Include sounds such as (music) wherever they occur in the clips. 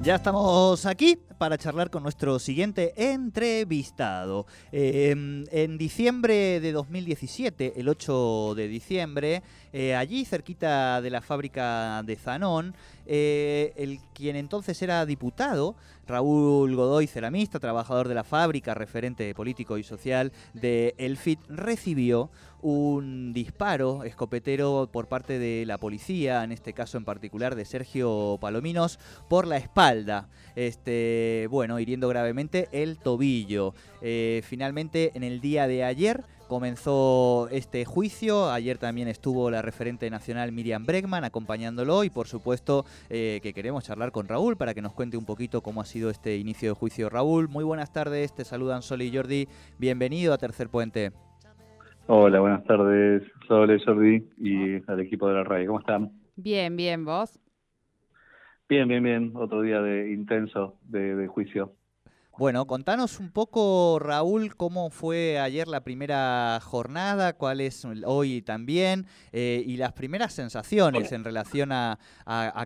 Ya estamos aquí para charlar con nuestro siguiente entrevistado. Em, en diciembre de 2017, el 8 de diciembre, eh, allí cerquita de la fábrica de Zanón, eh, el quien entonces era diputado, Raúl Godoy, ceramista, trabajador de la fábrica, referente político y social de Elfit, recibió un disparo escopetero por parte de la policía, en este caso en particular de Sergio Palominos, por la espalda. Este, bueno, hiriendo gravemente el tobillo. Eh, finalmente, en el día de ayer comenzó este juicio. Ayer también estuvo la referente nacional Miriam Bregman acompañándolo y por supuesto eh, que queremos charlar con Raúl para que nos cuente un poquito cómo ha sido este inicio de juicio. Raúl, muy buenas tardes, te saludan Sol y Jordi. Bienvenido a Tercer Puente. Hola, buenas tardes, Sol, Jordi y al equipo de la RAI. ¿Cómo están? Bien, bien, ¿vos? Bien, bien, bien. Otro día de intenso de juicio. Bueno, contanos un poco, Raúl, cómo fue ayer la primera jornada, cuál es hoy también, eh, y las primeras sensaciones en relación a,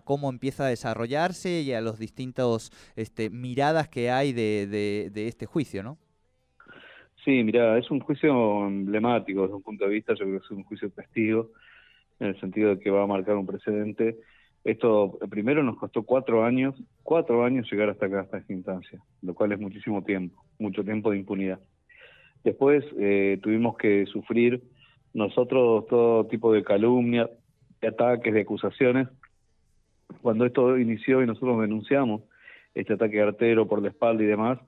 cómo empieza a desarrollarse y a los distintos este, miradas que hay de, este juicio, ¿no? Sí, mira, es un juicio emblemático desde un punto de vista, yo creo que es un juicio testigo, en el sentido de que va a marcar un precedente esto primero nos costó cuatro años, cuatro años llegar hasta acá, hasta esta instancia, lo cual es muchísimo tiempo, mucho tiempo de impunidad. Después eh, tuvimos que sufrir nosotros todo tipo de calumnias, de ataques, de acusaciones. Cuando esto inició y nosotros denunciamos este ataque artero por la espalda y demás,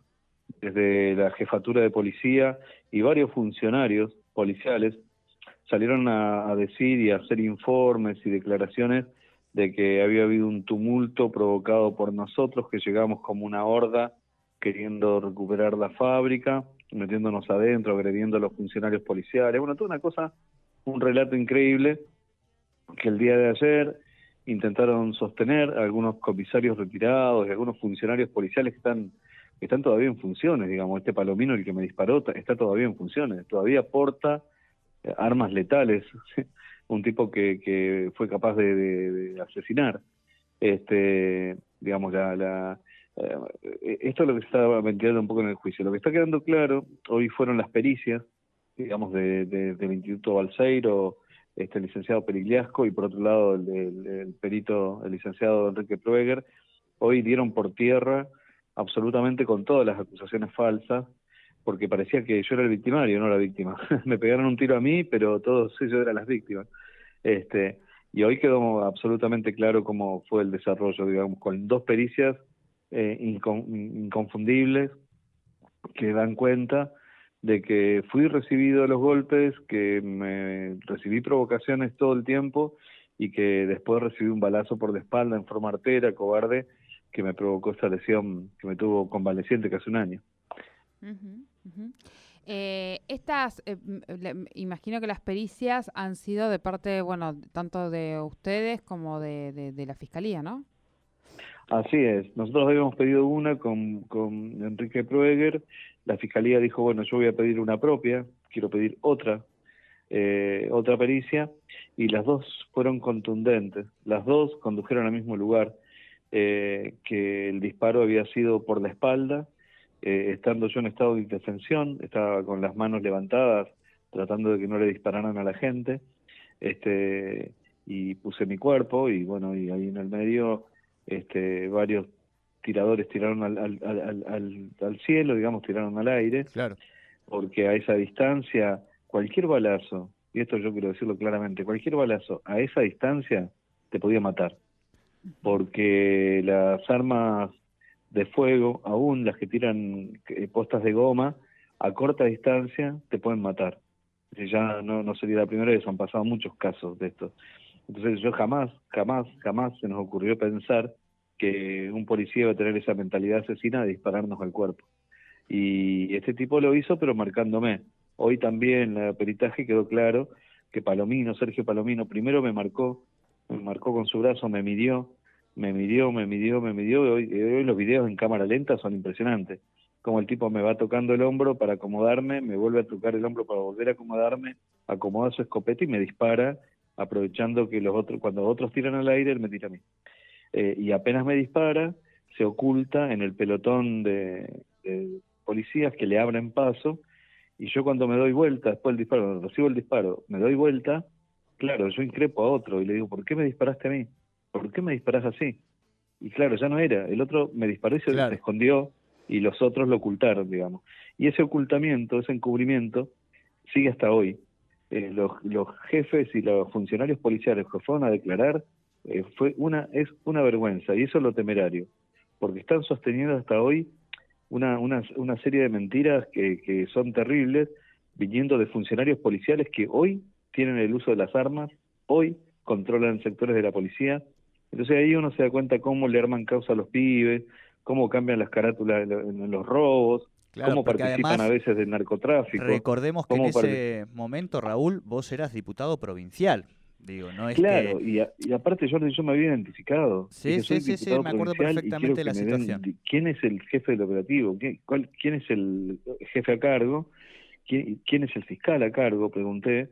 desde la jefatura de policía y varios funcionarios policiales salieron a decir y a hacer informes y declaraciones de que había habido un tumulto provocado por nosotros, que llegamos como una horda queriendo recuperar la fábrica, metiéndonos adentro, agrediendo a los funcionarios policiales. Bueno, toda una cosa, un relato increíble que el día de ayer intentaron sostener algunos comisarios retirados y algunos funcionarios policiales que están están todavía en funciones, digamos, este palomino el que me disparó está todavía en funciones, todavía porta eh, armas letales (laughs) un tipo que, que fue capaz de, asesinar. Este, digamos, la, la eh, esto es lo que se está ventilando un poco en el juicio. Lo que está quedando claro, hoy fueron las pericias, digamos, de, del Instituto Balseiro, este, el licenciado Perigliasco, y por otro lado el, perito, el licenciado Enrique Prueger, hoy dieron por tierra absolutamente con todas las acusaciones falsas, porque parecía que yo era el victimario, no la víctima. (laughs) Me pegaron un tiro a mí, pero todos ellos eran las víctimas. Este, y hoy quedó absolutamente claro cómo fue el desarrollo, digamos, con dos pericias eh, inconfundibles que dan cuenta de que fui recibido a los golpes, que me recibí provocaciones todo el tiempo y que después recibí un balazo por la espalda en forma artera, cobarde, que me provocó esta lesión que me tuvo convaleciente casi un año. Eh, estas, eh, imagino que las pericias han sido de parte, bueno, tanto de ustedes como de, la Fiscalía, ¿no? Así es. Nosotros habíamos pedido una con, con Enrique Proeger. La Fiscalía dijo, bueno, yo voy a pedir una propia, quiero pedir otra, eh, otra pericia, y las dos fueron contundentes. Las dos condujeron al mismo lugar, que el disparo había sido por la espalda eh, estando yo en estado de indefensión, estaba con las manos levantadas, tratando de que no le dispararan a la gente, este, y puse mi cuerpo, y bueno, y ahí en el medio, este, varios tiradores tiraron al, al, al, al, cielo, digamos, tiraron al aire, claro. porque a esa distancia, cualquier balazo, y esto yo quiero decirlo claramente, cualquier balazo a esa distancia te podía matar, porque las armas de fuego, aún las que tiran eh, postas de goma, a corta distancia te pueden matar. Ya no, no sería la primera vez, han pasado muchos casos de esto. Entonces yo jamás, jamás, jamás se nos ocurrió pensar que un policía iba a tener esa mentalidad asesina de dispararnos al cuerpo. Y este tipo lo hizo, pero marcándome. Hoy también en el peritaje quedó claro que Palomino, Sergio Palomino, primero me marcó, me marcó con su brazo, me midió, me midió, me midió, me midió. Hoy, hoy los videos en cámara lenta son impresionantes. como el tipo me va tocando el hombro para acomodarme, me vuelve a tocar el hombro para volver a acomodarme, acomoda su escopeta y me dispara, aprovechando que los otros, cuando otros tiran al aire, él me tira a mí. Eh, y apenas me dispara, se oculta en el pelotón de, policías que le abren paso, y yo cuando me doy vuelta, después del disparo, cuando recibo el disparo, me doy vuelta, claro, yo increpo a otro y le digo, ¿por qué me disparaste a mí? ¿Por qué me disparas así? Y claro, ya no era, el otro me disparó y se, escondió y los otros lo ocultaron, digamos. Y ese ocultamiento, ese encubrimiento, sigue hasta hoy. Eh, los, los, jefes y los funcionarios policiales que fueron a declarar eh, fue una es una vergüenza y eso es lo temerario, porque están sosteniendo hasta hoy una, una, una serie de mentiras que, que son terribles viniendo de funcionarios policiales que hoy tienen el uso de las armas, hoy controlan sectores de la policía. Entonces ahí uno se da cuenta cómo le arman causa a los pibes, cómo cambian las carátulas en los robos, cómo participan a veces del narcotráfico. Recordemos que en ese momento, Raúl, vos eras diputado provincial. Digo, no es claro, y, aparte yo, yo me había identificado. Sí, sí, sí, sí, me acuerdo perfectamente de la situación. ¿Quién es el jefe del operativo? ¿Quién, cuál, ¿Quién es el jefe a cargo? ¿Quién, ¿Quién es el fiscal a cargo? Pregunté.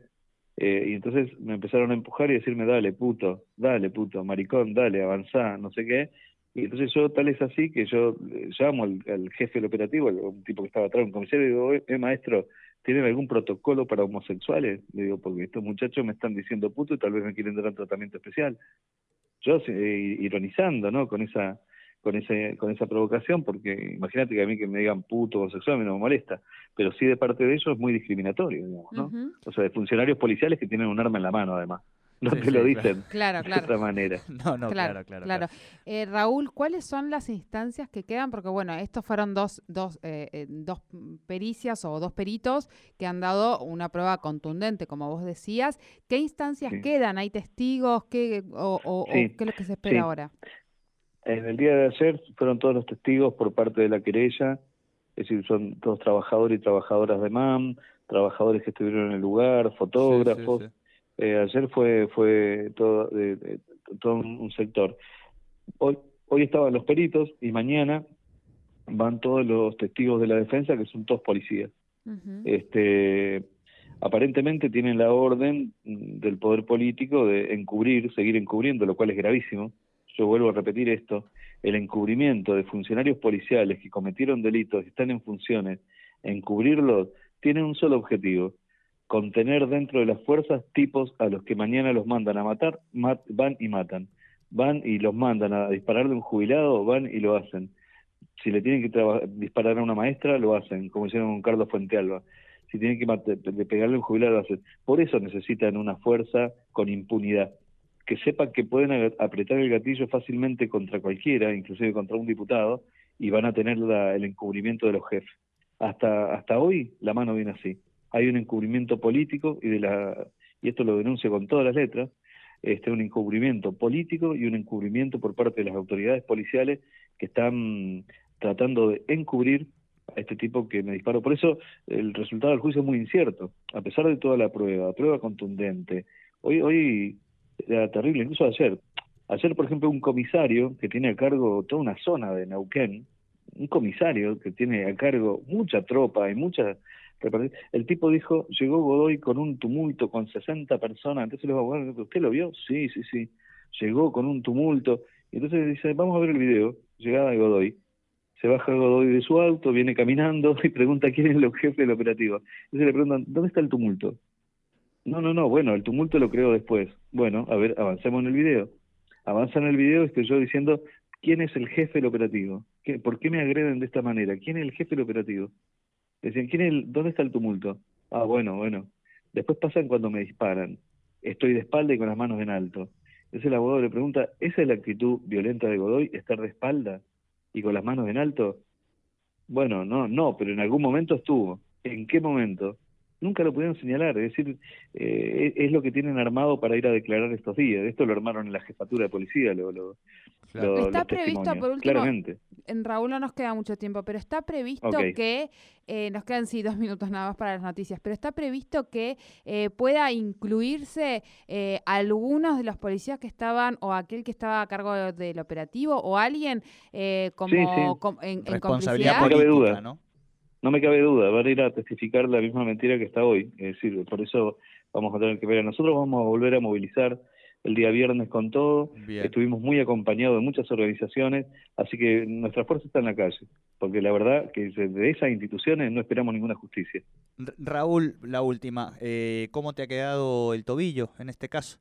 Eh, y entonces me empezaron a empujar y decirme, dale, puto, dale, puto, maricón, dale, avanzá, no sé qué. Y entonces yo, tal es así que yo eh, llamo al, jefe del operativo, un tipo que estaba atrás, un comisario, y digo, eh, maestro, ¿tienen algún protocolo para homosexuales? Le digo, porque estos muchachos me están diciendo puto y tal vez me quieren dar un tratamiento especial. Yo eh, ironizando, ¿no? Con esa con ese con esa provocación, porque imagínate que a mí que me digan puto o homosexual a mí no me molesta, pero sí de parte de ellos es muy discriminatorio, digamos, ¿no? O sea, de funcionarios policiales que tienen un arma en la mano, además no te lo dicen claro, claro. de otra manera. (laughs) No, no, claro, claro. claro, eh, Raúl, ¿cuáles son las instancias que quedan? Porque bueno, estos fueron dos, dos, eh, eh, dos pericias o dos peritos que han dado una prueba contundente, como vos decías. ¿Qué instancias quedan? ¿Hay testigos? ¿Qué, o, ¿Qué es lo que se espera ahora? En el día de ayer fueron todos los testigos por parte de la querella, es decir, son todos trabajadores y trabajadoras de MAM, trabajadores que estuvieron en el lugar, fotógrafos. Eh, ayer fue fue todo, todo un sector. Hoy, hoy estaban los peritos y mañana van todos los testigos de la defensa, que son todos policías. este, aparentemente tienen la orden del poder político de encubrir, seguir encubriendo, lo cual es gravísimo. Yo vuelvo a repetir esto, el encubrimiento de funcionarios policiales que cometieron delitos y están en funciones, encubrirlos, tiene un solo objetivo, contener dentro de las fuerzas tipos a los que mañana los mandan a matar, van y matan. Van y los mandan a disparar de un jubilado, van y lo hacen. Si le tienen que disparar a una maestra, lo hacen, como hicieron con Carlos Fuentealba. Si tienen que pegarle a un jubilado, lo hacen. Por eso necesitan una fuerza con impunidad. Que sepan que pueden apretar el gatillo fácilmente contra cualquiera, inclusive contra un diputado, y van a tener el encubrimiento de los jefes. Hasta, hasta hoy la mano viene así hay un encubrimiento político y de la y esto lo denuncio con todas las letras, este un encubrimiento político y un encubrimiento por parte de las autoridades policiales que están tratando de encubrir a este tipo que me disparó. Por eso el resultado del juicio es muy incierto, a pesar de toda la prueba, prueba contundente. Hoy hoy era terrible, incluso ayer. Ayer, por ejemplo, un comisario que tiene a cargo toda una zona de Neuquén, un comisario que tiene a cargo mucha tropa y mucha el tipo dijo, llegó Godoy con un tumulto, con 60 personas. Entonces digo, bueno, ¿usted lo vio? Sí, sí, sí. Llegó con un tumulto. Y entonces dice, vamos a ver el video. Llegada de Godoy. Se baja Godoy de su auto, viene caminando (laughs) y pregunta quién es el jefe del operativo. Entonces le preguntan, ¿dónde está el tumulto? No, no, no, bueno, el tumulto lo creo después. Bueno, a ver, avancemos en el video. Avanza en el video, estoy yo diciendo, ¿quién es el jefe del operativo? ¿Por qué me agreden de esta manera? ¿Quién es el jefe del operativo? Decían, ¿quién ¿dónde está el tumulto? Ah, bueno, bueno. Después pasan cuando me disparan. Estoy de espalda y con las manos en alto. Entonces el abogado le pregunta, ¿esa es la actitud violenta de Godoy, estar de espalda y con las manos en alto? Bueno, no, no, pero en algún momento estuvo. ¿En qué momento? Nunca lo pudieron señalar, es decir, eh, es lo que tienen armado para ir a declarar estos días. Esto lo armaron en la jefatura de policía, lo, lo, Está previsto, por último, claramente. en Raúl no nos queda mucho tiempo, pero está previsto que, eh, nos quedan sí dos minutos nada más para las noticias, pero está previsto que eh, pueda incluirse eh, algunos de los policías que estaban, o aquel que estaba a cargo del operativo, o alguien como, en, responsabilidad política, ¿no? No me cabe duda, van a ir a testificar la misma mentira que está hoy. Es decir, por eso vamos a tener que ver. Nosotros vamos a volver a movilizar el día viernes con todo. Estuvimos muy acompañados de muchas organizaciones, así que nuestra fuerza está en la calle, porque la verdad que de esas instituciones no esperamos ninguna justicia. Raúl, la última, eh, ¿cómo te ha quedado el tobillo en este caso?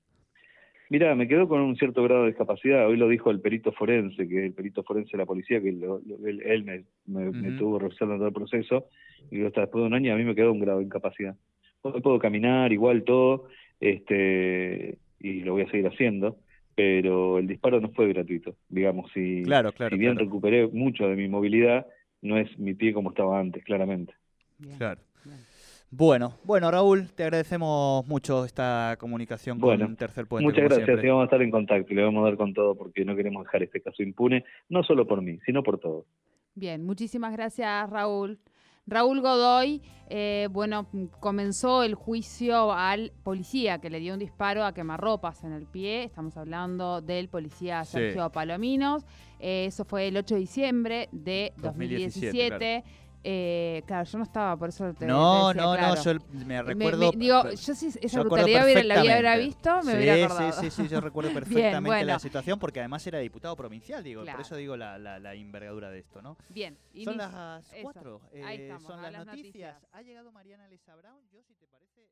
Mira, me quedo con un cierto grado de discapacidad. Hoy lo dijo el perito forense, que es el perito forense de la policía, que él, me, me, estuvo revisando todo el proceso, y hasta después de un año a mí me quedó un grado de incapacidad. Hoy puedo caminar, igual todo, este y lo voy a seguir haciendo, pero el disparo no fue gratuito. Digamos, si, claro, claro, si bien recuperé mucho de mi movilidad, no es mi pie como estaba antes, claramente. Claro. Bueno, bueno Raúl, te agradecemos mucho esta comunicación con Tercer Puente. Muchas gracias, y vamos a estar en contacto y le vamos a dar con todo porque no queremos dejar este caso impune, no solo por mí, sino por todos. Bien, muchísimas gracias Raúl. Raúl Godoy, eh, bueno, comenzó el juicio al policía que le dio un disparo a quemarropas en el pie. Estamos hablando del policía Sergio Palominos. Eh, eso fue el 8 de diciembre de 2017. Eh, claro, yo no estaba, por eso te No, no, no, yo me recuerdo. digo, yo si esa brutalidad la hubiera visto, me hubiera acordado. Sí, sí, sí, yo recuerdo (laughs) perfectamente la situación porque además era diputado provincial, digo, por eso digo la, la, la, envergadura de esto, ¿no? Bien. Son las cuatro, eh, son las, noticias. Ha llegado Mariana Lisa Brown, yo si te parece.